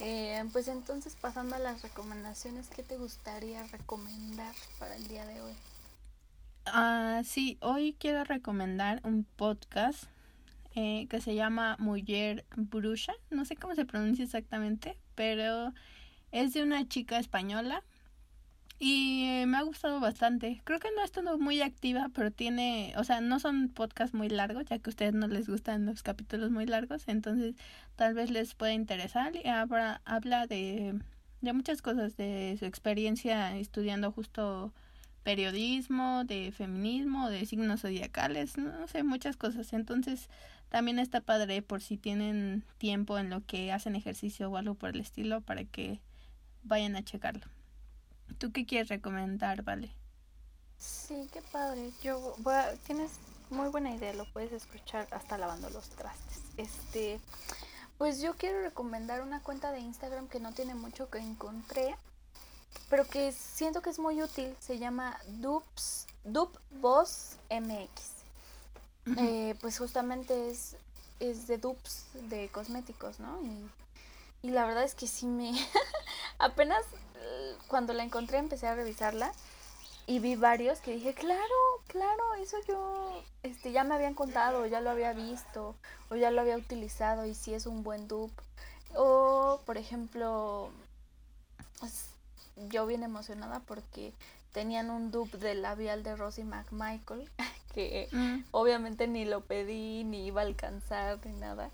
Eh, pues entonces pasando a las recomendaciones, ¿qué te gustaría recomendar para el día de hoy? Ah, sí, hoy quiero recomendar un podcast eh, que se llama Mujer Bruja. No sé cómo se pronuncia exactamente, pero es de una chica española y me ha gustado bastante. Creo que no ha estado muy activa, pero tiene, o sea, no son podcasts muy largos, ya que a ustedes no les gustan los capítulos muy largos, entonces tal vez les pueda interesar. Y habla, habla de, de muchas cosas, de su experiencia estudiando justo periodismo, de feminismo, de signos zodiacales, no sé, muchas cosas. Entonces, también está padre por si tienen tiempo en lo que hacen ejercicio o algo por el estilo para que vayan a checarlo. ¿Tú qué quieres recomendar, Vale? Sí, qué padre. Yo tienes muy buena idea, lo puedes escuchar hasta lavando los trastes. Este, pues yo quiero recomendar una cuenta de Instagram que no tiene mucho que encontré, pero que siento que es muy útil. Se llama Dupes, MX. Eh, pues justamente es, es de dupes de cosméticos, ¿no? Y, y la verdad es que sí me... apenas eh, cuando la encontré empecé a revisarla y vi varios que dije, claro, claro, eso yo este, ya me habían contado, ya lo había visto, o ya lo había utilizado y sí es un buen dupe. O, por ejemplo, pues, yo bien emocionada porque tenían un dupe del labial de Rosie McMichael, que Mm, obviamente ni lo pedí, ni iba a alcanzar, ni nada.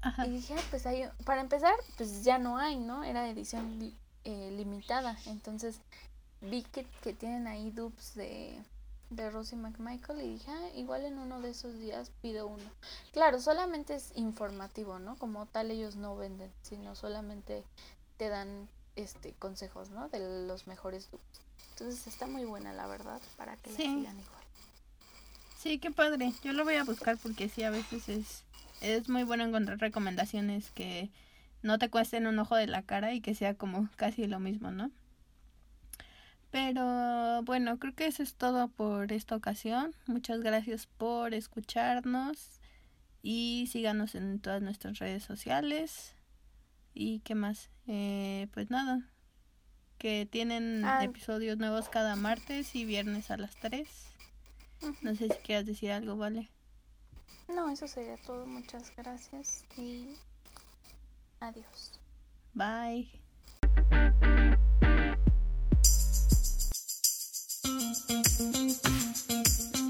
ajá. Y dije, ah, pues hay, para empezar, pues ya no hay, ¿no? Era edición eh, limitada. Entonces vi que, que tienen ahí dupes de, de Rosie McMichael y dije, ah, igual en uno de esos días pido uno. Claro, solamente es informativo, ¿no? Como tal ellos no venden, sino solamente te dan este consejos, ¿no? De los mejores dupes. Entonces está muy buena, la verdad, para que la Sí. sigan igual. Sí, qué padre. Yo lo voy a buscar porque sí, a veces es, es muy bueno encontrar recomendaciones que no te cuesten un ojo de la cara y que sea como casi lo mismo, ¿no? Pero bueno, creo que eso es todo por esta ocasión. Muchas gracias por escucharnos y síganos en todas nuestras redes sociales. ¿Y qué más? Eh, pues nada, que tienen Ah. episodios nuevos cada martes y viernes a las 3. No sé si quieras decir algo, ¿vale? No, eso sería todo. Muchas gracias y adiós. Bye. Thank you.